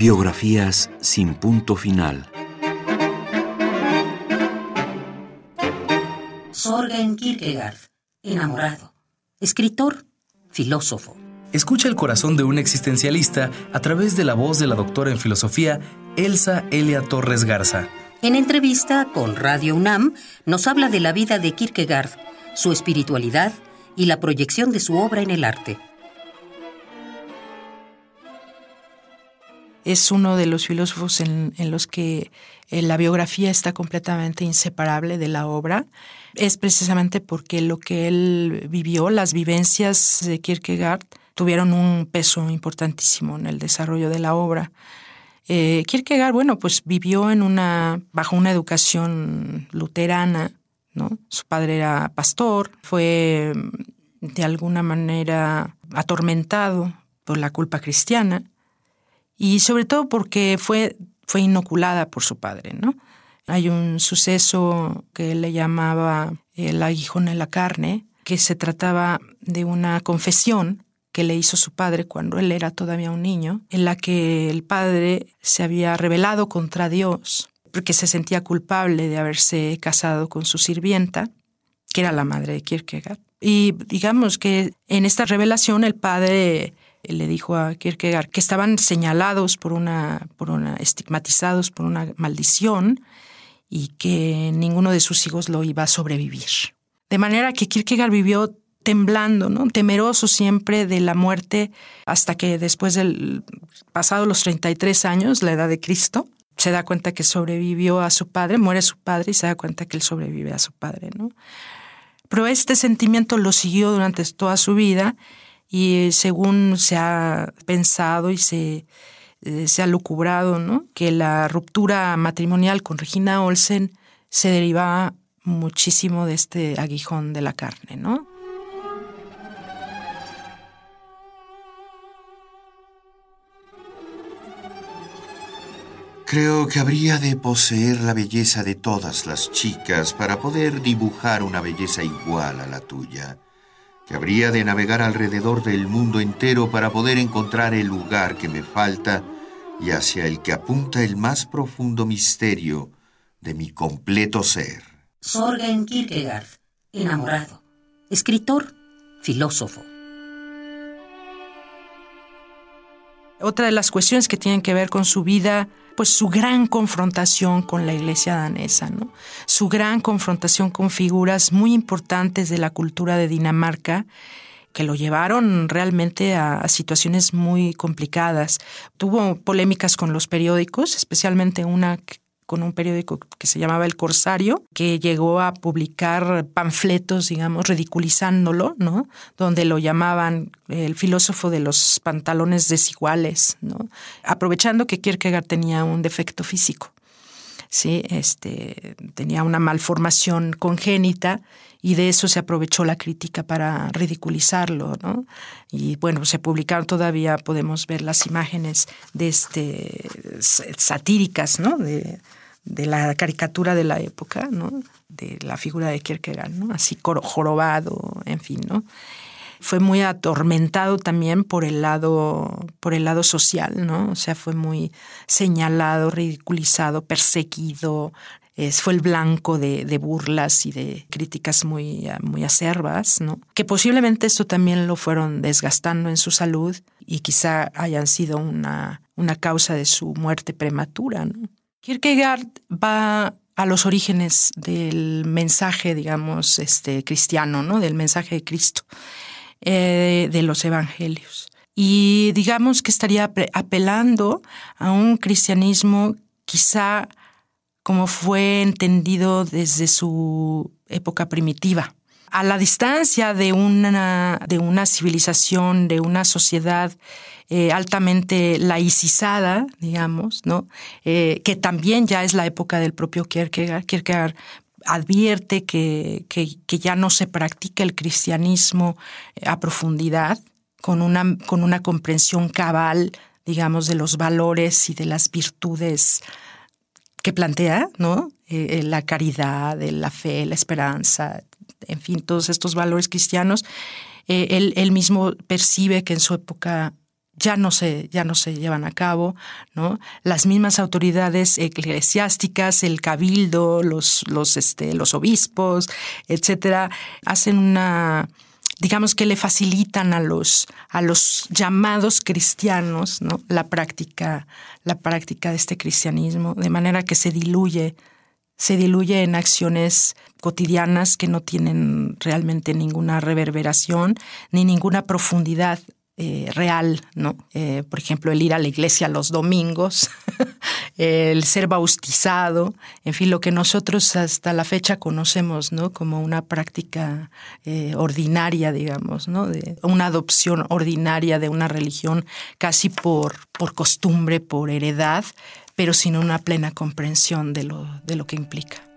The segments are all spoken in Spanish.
Biografías sin punto final. Sorgen Kierkegaard, enamorado, escritor, filósofo. Escucha el corazón de un existencialista a través de la voz de la doctora en filosofía Elsa Elia Torres Garza. En entrevista con Radio UNAM nos habla de la vida de Kierkegaard, su espiritualidad y la proyección de su obra en el arte. Es uno de los filósofos en, los que eh, la biografía está completamente inseparable de la obra. Es precisamente porque lo que él vivió, las vivencias de Kierkegaard, tuvieron un peso importantísimo en el desarrollo de la obra. Eh, Kierkegaard, bueno, pues vivió en una, bajo una educación luterana, ¿no? Su padre era pastor, fue de alguna manera atormentado por la culpa cristiana y sobre todo porque fue, fue inoculada por su padre, ¿no? Hay un suceso que le llamaba el aguijón en la carne, que se trataba de una confesión que le hizo su padre cuando él era todavía un niño, en la que el padre se había rebelado contra Dios porque se sentía culpable de haberse casado con su sirvienta, que era la madre de Kierkegaard. Y digamos que en esta revelación el padre le dijo a Kierkegaard que estaban señalados por una, por una, estigmatizados por una maldición y que ninguno de sus hijos lo iba a sobrevivir. De manera que Kierkegaard vivió temblando, ¿no? temeroso siempre de la muerte, hasta que después del pasado los 33 años, la edad de Cristo, se da cuenta que sobrevivió a su padre, muere su padre y se da cuenta que él sobrevive a su padre, ¿no? Pero este sentimiento lo siguió durante toda su vida y eh, según se ha pensado y se, eh, se ha lucubrado, ¿no? que la ruptura matrimonial con Regina Olsen se derivaba muchísimo de este aguijón de la carne, ¿no? Creo que habría de poseer la belleza de todas las chicas para poder dibujar una belleza igual a la tuya que habría de navegar alrededor del mundo entero para poder encontrar el lugar que me falta y hacia el que apunta el más profundo misterio de mi completo ser. Sorgen Kierkegaard, enamorado, escritor, filósofo. Otra de las cuestiones que tienen que ver con su vida pues su gran confrontación con la iglesia danesa, ¿no? su gran confrontación con figuras muy importantes de la cultura de Dinamarca que lo llevaron realmente a, situaciones muy complicadas. Tuvo polémicas con los periódicos, especialmente una con un periódico que se llamaba El Corsario, que llegó a publicar panfletos, digamos, ridiculizándolo, ¿no? Donde lo llamaban el filósofo de los pantalones desiguales, ¿no? Aprovechando que Kierkegaard tenía un defecto físico. Sí, este, tenía una malformación congénita y de eso se aprovechó la crítica para ridiculizarlo, ¿no? Y bueno, se publicaron todavía, podemos ver las imágenes de este satíricas, ¿no? De la caricatura de la época, ¿no? de la figura de Kierkegaard, ¿no? así jorobado, en fin, ¿no? Fue muy atormentado también por el lado, por el lado social, ¿no? O sea, fue muy señalado, ridiculizado, perseguido, fue el blanco de, de, burlas y de críticas muy, muy acerbas, ¿no? Que posiblemente esto también lo fueron desgastando en su salud y quizá hayan sido una, una causa de su muerte prematura, ¿no? Kierkegaard va a los orígenes del mensaje, digamos, este, cristiano, ¿no? Del mensaje de Cristo, eh, de los evangelios. Y digamos que estaría apelando a un cristianismo quizá como fue entendido desde su época primitiva. A la distancia de una, de una civilización, de una sociedad eh, altamente laicizada, digamos, ¿no? Eh, que también ya es la época del propio Kierkegaard. Kierkegaard advierte que, que, ya no se practica el cristianismo eh, a profundidad, con una, con una comprensión cabal, digamos, de los valores y de las virtudes que plantea, ¿no? la caridad, la fe, la esperanza, en fin, todos estos valores cristianos. él, él mismo percibe que en su época ya no se, ya no se llevan a cabo, ¿no? Las mismas autoridades eclesiásticas, el cabildo, los, los, este, los obispos, etcétera, hacen una digamos que le facilitan a los, a los llamados cristianos ¿no? la, práctica, la práctica de este cristianismo, de manera que se diluye, se diluye en acciones cotidianas que no tienen realmente ninguna reverberación ni ninguna profundidad eh, real, ¿no? Eh, por ejemplo, el ir a la iglesia los domingos, el ser bautizado, en fin, lo que nosotros hasta la fecha conocemos, ¿no? Como una práctica eh, ordinaria, digamos, ¿no? Una adopción ordinaria de una religión casi por, por costumbre, por heredad, pero sin una plena comprensión de lo, de lo que implica.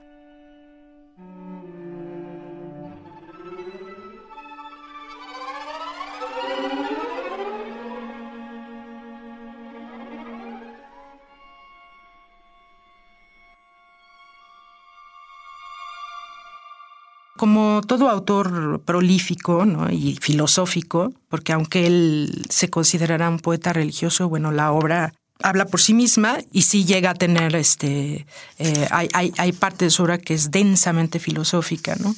Todo autor prolífico y filosófico, porque aunque él se considerará un poeta religioso, bueno, la obra habla por sí misma y sí llega a tener este eh, hay, hay, hay, parte de su obra que es densamente filosófica, ¿no?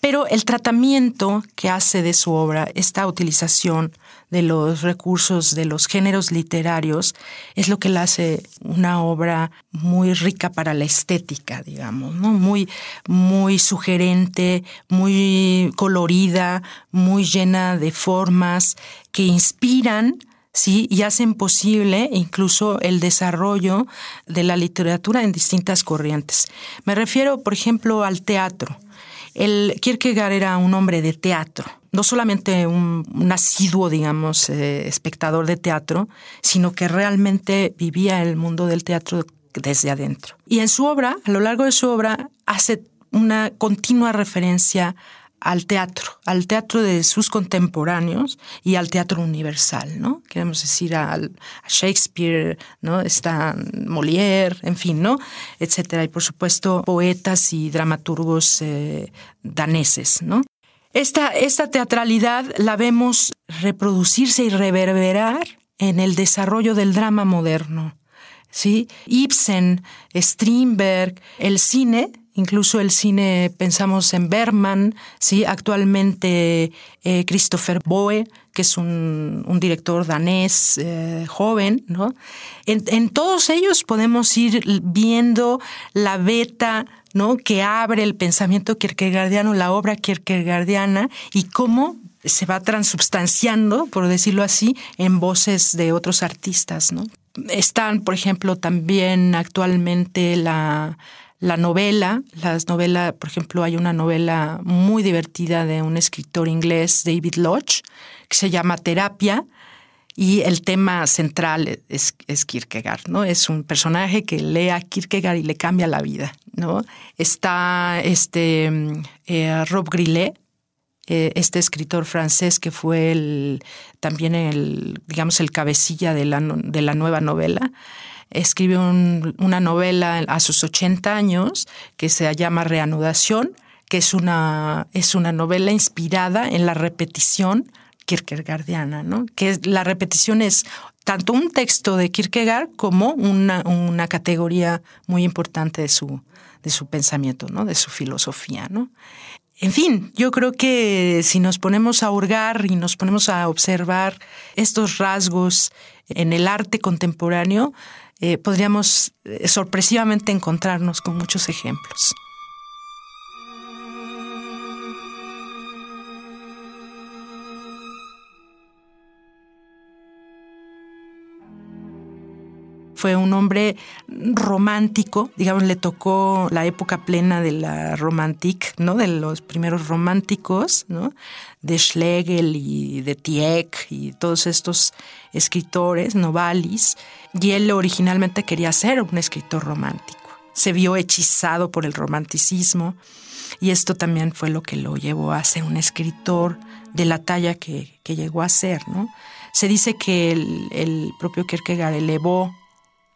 Pero el tratamiento que hace de su obra, esta utilización de los recursos de los géneros literarios, es lo que la hace una obra muy rica para la estética, digamos, ¿no? Muy, muy sugerente, muy colorida, muy llena de formas que inspiran ¿sí? y hacen posible incluso el desarrollo de la literatura en distintas corrientes. Me refiero, por ejemplo, al teatro. El Kierkegaard era un hombre de teatro, no solamente un, asiduo, digamos, eh, espectador de teatro, sino que realmente vivía el mundo del teatro desde adentro. Y en su obra, a lo largo de su obra, hace una continua referencia al teatro, al teatro de sus contemporáneos y al teatro universal, ¿no? Queremos decir a, Shakespeare, ¿no? Está Molière, en fin, ¿no? Etcétera. Y por supuesto, poetas y dramaturgos eh, daneses, ¿no? Esta, esta teatralidad la vemos reproducirse y reverberar en el desarrollo del drama moderno. ¿sí? Ibsen, Strindberg, el cine incluso el cine, pensamos en Berman, ¿sí? actualmente eh, Christopher Boe, que es un, director danés eh, joven. ¿no? En, todos ellos podemos ir viendo la beta ¿no? que abre el pensamiento kierkegaardiano, la obra kierkegaardiana, y cómo se va transubstanciando, por decirlo así, en voces de otros artistas. ¿no? Están, por ejemplo, también actualmente la la novela, las novelas, por ejemplo, hay una novela muy divertida de un escritor inglés, David Lodge, que se llama Terapia, y el tema central es, Kierkegaard, ¿no? Es un personaje que lee a Kierkegaard y le cambia la vida, ¿no? Está este eh, Rob Grillet, eh, este escritor francés que fue el, también el, digamos, el cabecilla de la, de la nueva novela escribe una novela a sus 80 años que se llama Reanudación, que es una, es una novela inspirada en la repetición kierkegaardiana, ¿no? que la repetición es tanto un texto de Kierkegaard como una, una categoría muy importante de su, de su pensamiento, ¿no? de su filosofía. ¿no? En fin, yo creo que si nos ponemos a hurgar y nos ponemos a observar estos rasgos en el arte contemporáneo, eh, podríamos eh, sorpresivamente encontrarnos con muchos ejemplos. Fue un hombre romántico, digamos, le tocó la época plena de la romantic, ¿no? De los primeros románticos, ¿no? De Schlegel y de Tieck y todos estos escritores, Novalis, y él originalmente quería ser un escritor romántico. Se vio hechizado por el romanticismo y esto también fue lo que lo llevó a ser un escritor de la talla que, llegó a ser, ¿no? Se dice que el, el propio Kierkegaard elevó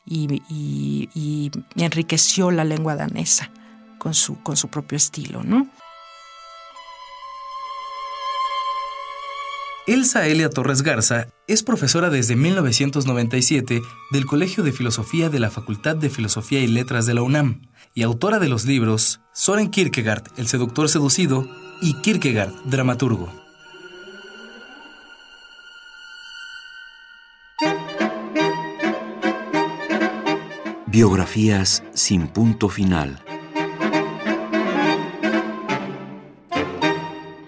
y, enriqueció la lengua danesa con su, con su propio estilo, ¿no? Elsa Elia Torres Garza es profesora desde 1997 del Colegio de Filosofía de la Facultad de Filosofía y Letras de la UNAM y autora de los libros Soren Kierkegaard, El seductor seducido y Kierkegaard, dramaturgo. Biografías sin punto final.